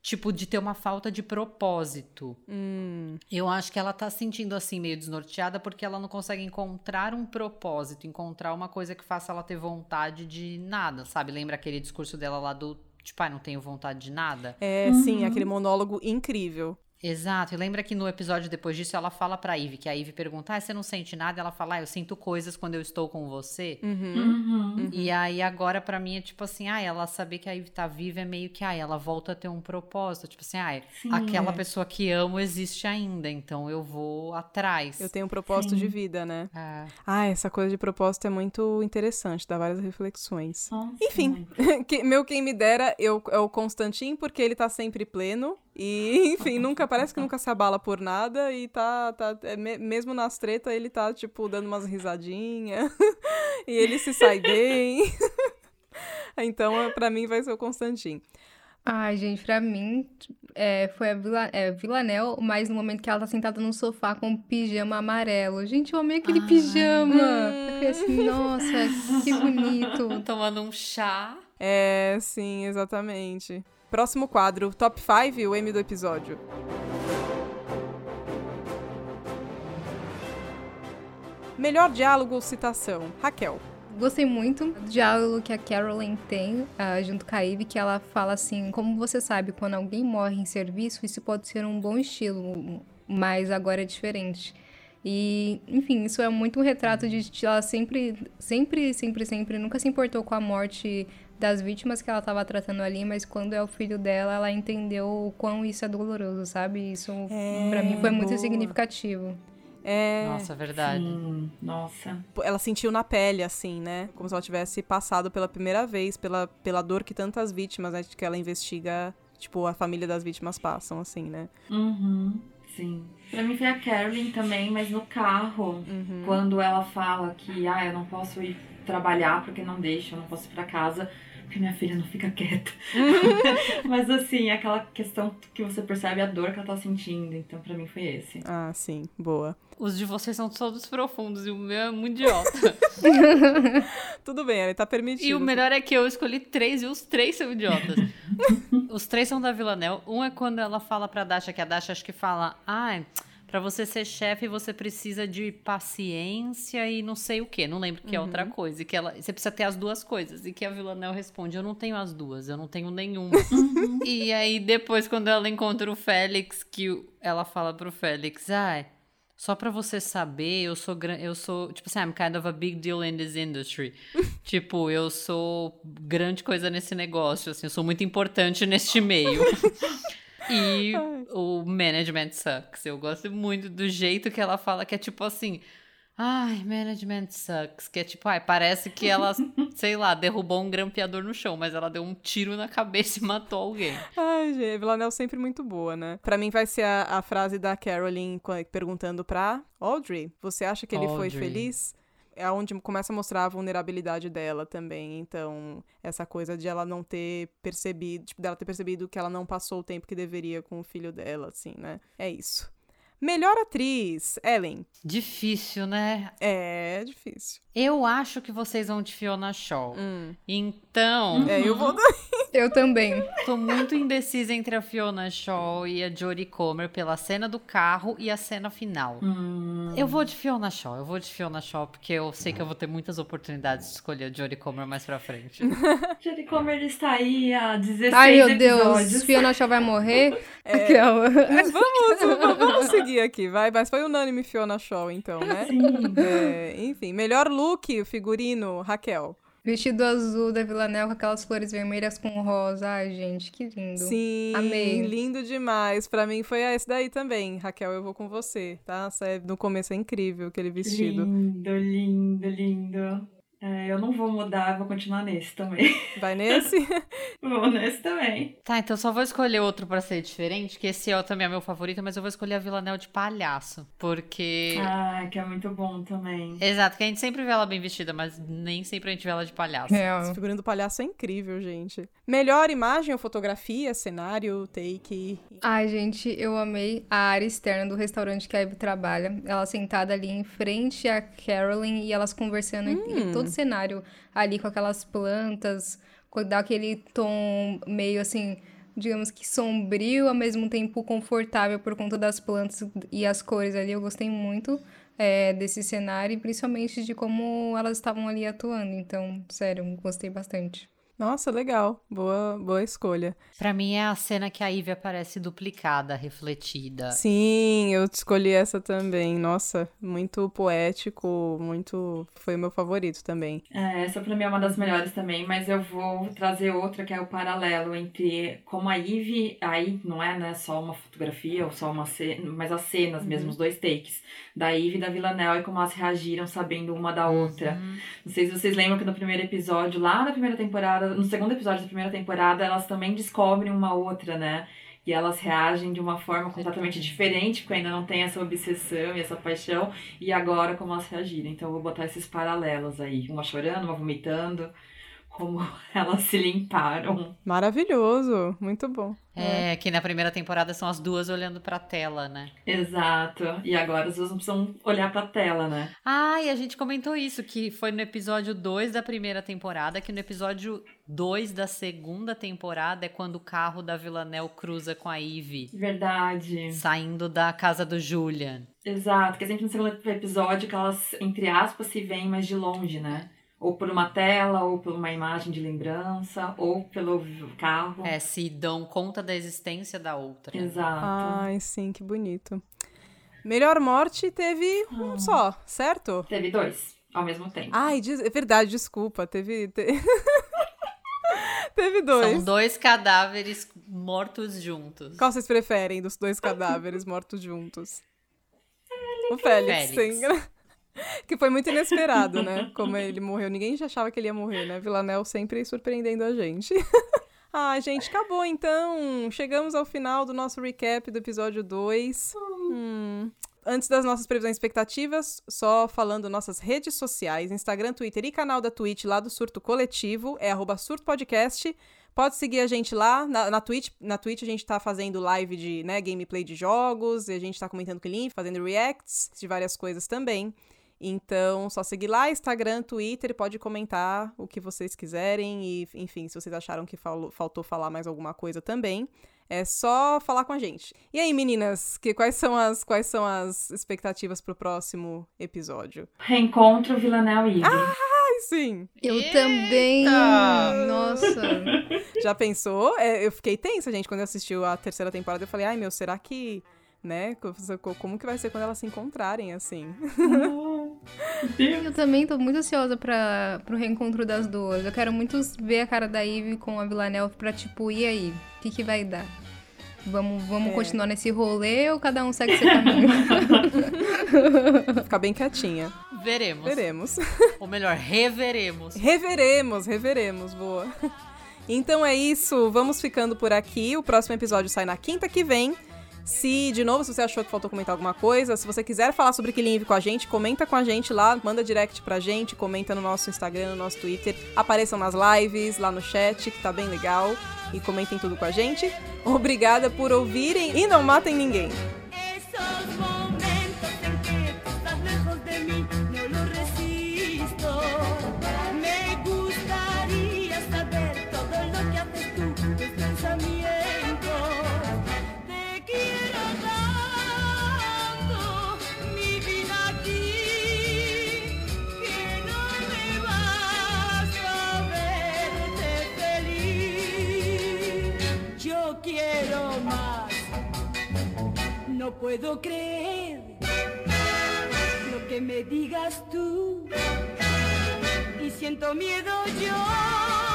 tipo de ter uma falta de propósito.
Hum,
Eu acho que ela tá sentindo assim meio desnorteada porque ela não consegue encontrar um propósito, encontrar uma coisa que faça ela ter vontade de nada, sabe? Lembra aquele discurso dela lá do tipo, ai, não tenho vontade de nada?
é, sim, aquele monólogo incrível.
Exato. E lembra que no episódio depois disso ela fala pra Ivy, que a Ivy pergunta: ah, você não sente nada? Ela fala: ah, eu sinto coisas quando eu estou com você.
Uhum.
Uhum.
E aí agora pra mim é tipo assim, ah, ela saber que a Ivy tá viva é meio que, ah, ela volta a ter um propósito, tipo assim, ah,
Sim,
aquela
é.
pessoa que amo existe ainda, então eu vou atrás.
Eu tenho um propósito
Sim.
de vida, né?
É.
Ah, essa coisa de propósito é muito interessante, dá várias reflexões.
Nossa,
Enfim. Que- meu quem me dera eu, é o Constantin, porque ele tá sempre pleno. E, enfim, nunca parece que nunca se abala por nada. E tá. tá é, me- mesmo nas tretas, ele tá, tipo, dando umas risadinhas. e ele se sai bem. então, pra mim, vai ser o Constantin.
Ai, gente, pra mim é, foi a Vila, é, Villanel, mas no momento que ela tá sentada no sofá com um pijama amarelo. Gente, eu amei aquele
Ah.
pijama. Eu fiquei assim, nossa, que bonito.
Tomando um chá.
É, sim, exatamente. Próximo quadro, top 5, o M do episódio. Melhor diálogo ou citação? Raquel.
Gostei muito do diálogo que a Carolyn tem ah, junto com a Ivy, que ela fala assim, como você sabe, quando alguém morre em serviço, isso pode ser um bom estilo, mas agora é diferente. E, enfim, isso é muito um retrato de ela sempre, sempre, sempre, sempre, nunca se importou com a morte das vítimas que ela estava tratando ali, mas quando é o filho dela, ela entendeu o quão isso é doloroso, sabe? Isso,
É,
pra mim, foi muito
boa.
significativo.
É,
Nossa, verdade.
Sim, nossa.
ela sentiu na pele, assim, né? Como se ela tivesse passado pela primeira vez pela, pela dor que tantas vítimas, né, que ela investiga, tipo, a família das vítimas passam, assim, né?
Uhum, sim. Pra mim foi a Carolyn também, mas no carro,
Uhum.
quando ela fala que, ah, eu não posso ir trabalhar porque não deixa, eu não posso ir pra casa porque minha filha não fica quieta. mas assim, aquela questão que você percebe a dor que ela tá sentindo, então pra mim foi esse.
Ah, sim, boa.
Os de vocês são todos profundos e o meu é muito idiota.
Tudo bem, ele tá permitido.
e o melhor é que eu escolhi três e os três são idiotas. os três são da Villanel. Um é quando ela fala pra Dasha, que a Dasha acho que fala, ai, pra você ser chefe você precisa de paciência e não sei o quê. Não lembro que é outra coisa. E que ela, você precisa ter as duas coisas. E que a Villanel responde, eu não tenho as duas, eu não tenho nenhuma. e aí depois quando ela encontra o Félix, que ela fala pro Félix, ai... Só pra você saber, eu sou eu sou, tipo assim, I'm kind of a big deal in this industry. tipo, eu sou grande coisa nesse negócio, assim, eu sou muito importante neste meio. e o management sucks. Eu gosto muito do jeito que ela fala que é tipo assim, ai, management sucks, que é tipo, ai, parece que ela, sei lá, derrubou um grampeador no chão, mas ela deu um tiro na cabeça e matou alguém.
Ai, gente, Villanelle sempre muito boa, né? Pra mim vai ser a, a frase da Carolyn qua- perguntando pra Audrey, você acha que ele foi
Audrey.
feliz? É onde começa a mostrar a vulnerabilidade dela também. Então, essa coisa de ela não ter percebido, tipo, dela ter percebido que ela não passou o tempo que deveria com o filho dela, assim, né? É isso. Melhor atriz, Ellen.
Difícil, né?
É difícil.
Eu acho que vocês vão de Fiona Shaw.
Hum.
Então,
É, eu vou.
Eu também.
tô muito indecisa entre a Fiona Shaw e a Jodie Comer pela cena do carro e a cena final.
Hum,
Eu vou de Fiona Shaw, eu vou de Fiona Shaw, porque eu sei que eu vou ter muitas oportunidades de escolher a Jodie Comer mais pra frente.
Jodie Comer está aí há 16
Ai, meu
episódios.
Deus, Fiona Shaw vai morrer?
É. Vamos, vamos seguir aqui, vai. Mas foi unânime Fiona Shaw, então, né?
Sim.
É, enfim, melhor look, figurino, Raquel.
Vestido azul da Villanelle com aquelas flores vermelhas com rosa. Ai, gente, que lindo.
Sim,
Amei.
lindo demais. Pra mim foi esse daí também. Raquel, eu vou com você, tá? É- No começo é incrível aquele vestido.
Lindo, lindo, lindo. É, eu não vou mudar, vou continuar nesse também.
Vai nesse?
vou nesse também.
Tá, então só vou escolher outro pra ser diferente, que esse é também é meu favorito, mas eu vou escolher a Villanelle de palhaço, porque...
Ah, que é muito bom também.
Exato, que a gente sempre vê ela bem vestida, mas nem sempre a gente vê ela de palhaço.
Esse figurino do palhaço é incrível, gente. Melhor imagem ou fotografia, cenário, take?
Ai, gente, eu amei a área externa do restaurante que a Ivy trabalha. Ela sentada ali em frente a Carolyn e elas conversando em- em todo o cenário ali com aquelas plantas, dá aquele tom meio assim, digamos que sombrio, ao mesmo tempo confortável por conta das plantas e as cores ali. Eu gostei muito é, desse cenário e principalmente de como elas estavam ali atuando. Então, sério, gostei bastante.
Nossa, legal. Boa, boa escolha.
Pra mim é a cena que a Ivy aparece duplicada, refletida.
Sim, eu escolhi essa também. Nossa, muito poético, muito. Foi o meu favorito também.
É, essa pra mim é uma das melhores também, mas eu vou trazer outra que é o paralelo entre como a Eve, aí não é né, só uma fotografia ou só uma cena, mas as cenas mesmo, os dois takes, da Eve e da Villanelle e como elas reagiram sabendo uma da outra. Não sei se vocês lembram que no primeiro episódio, lá na primeira temporada, no segundo episódio da primeira temporada, elas também descobrem uma outra, né? E elas reagem de uma forma completamente diferente, porque ainda não tem essa obsessão e essa paixão. E agora, como elas reagiram. Então, eu vou botar esses paralelos aí. Uma chorando, uma vomitando. Como elas se limparam.
Maravilhoso, muito bom.
É, que na primeira temporada são as duas olhando pra tela, né?
Exato. E agora as duas não precisam olhar pra tela, né?
Ah, e a gente comentou isso, que foi no episódio 2 da primeira temporada, que no episódio 2 da segunda temporada é quando o carro da Villanelle cruza com a Ivy,
Verdade.
saindo da casa do Julian.
Exato. Que é sempre no segundo episódio que elas, entre aspas, se veem mais de longe, né? Ou por uma tela, ou por uma imagem de lembrança, ou pelo carro.
É, se dão conta da existência da outra.
Exato.
Ai, sim, que bonito. Melhor morte teve um só, certo?
Teve dois ao mesmo tempo.
Ai, é verdade, desculpa. Teve. te- teve dois.
São dois cadáveres mortos juntos.
Qual vocês preferem dos dois cadáveres mortos juntos? O Félix,
Félix.
sim. Que foi muito inesperado, né? Como ele morreu. Ninguém já achava que ele ia morrer, né? Villanelle sempre surpreendendo a gente. ah, gente, acabou então. Chegamos ao final do nosso recap do episódio 2. Hum. Antes das nossas previsões e expectativas, só falando nossas redes sociais, Instagram, Twitter e canal da Twitch lá do Surto Coletivo, é arroba Surto Podcast. Pode seguir a gente lá na, na Twitch. Na Twitch a gente tá fazendo live de né, gameplay de jogos, e a gente tá comentando com o link, fazendo reacts de várias coisas também. Então, só seguir lá, Instagram, Twitter, pode comentar o que vocês quiserem e, enfim, se vocês acharam que falou- faltou falar mais alguma coisa também, é só falar com a gente. E aí, meninas, que, quais, são as, quais são as expectativas pro próximo episódio?
Reencontro Villanelle e.
Ai, sim!
Eu também! Nossa!
Já pensou? É, eu fiquei tensa, gente, quando eu assisti a terceira temporada. Eu falei, ai meu, será que. Né? co- Como que vai ser quando elas se encontrarem, assim?
Eu também tô muito ansiosa pra, pro reencontro das duas. Eu quero muito ver a cara da Ivy com a Villanelle pra, tipo, e aí? O que, que vai dar? Vamos, vamos
É.
continuar nesse rolê ou cada um segue seu caminho?
Ficar bem quietinha.
Veremos.
Veremos.
Ou melhor, reveremos.
Reveremos, reveremos, boa. Então é isso, vamos ficando por aqui. O próximo episódio sai na quinta que vem. Se, de novo, se você achou que faltou comentar alguma coisa, se você quiser falar sobre Killing com a gente, comenta com a gente lá, manda direct pra gente, comenta no nosso Instagram, no nosso Twitter, apareçam nas lives, lá no chat, que tá bem legal, e comentem tudo com a gente. Obrigada por ouvirem e não matem ninguém.
No puedo creer lo que me digas tú. Y siento miedo yo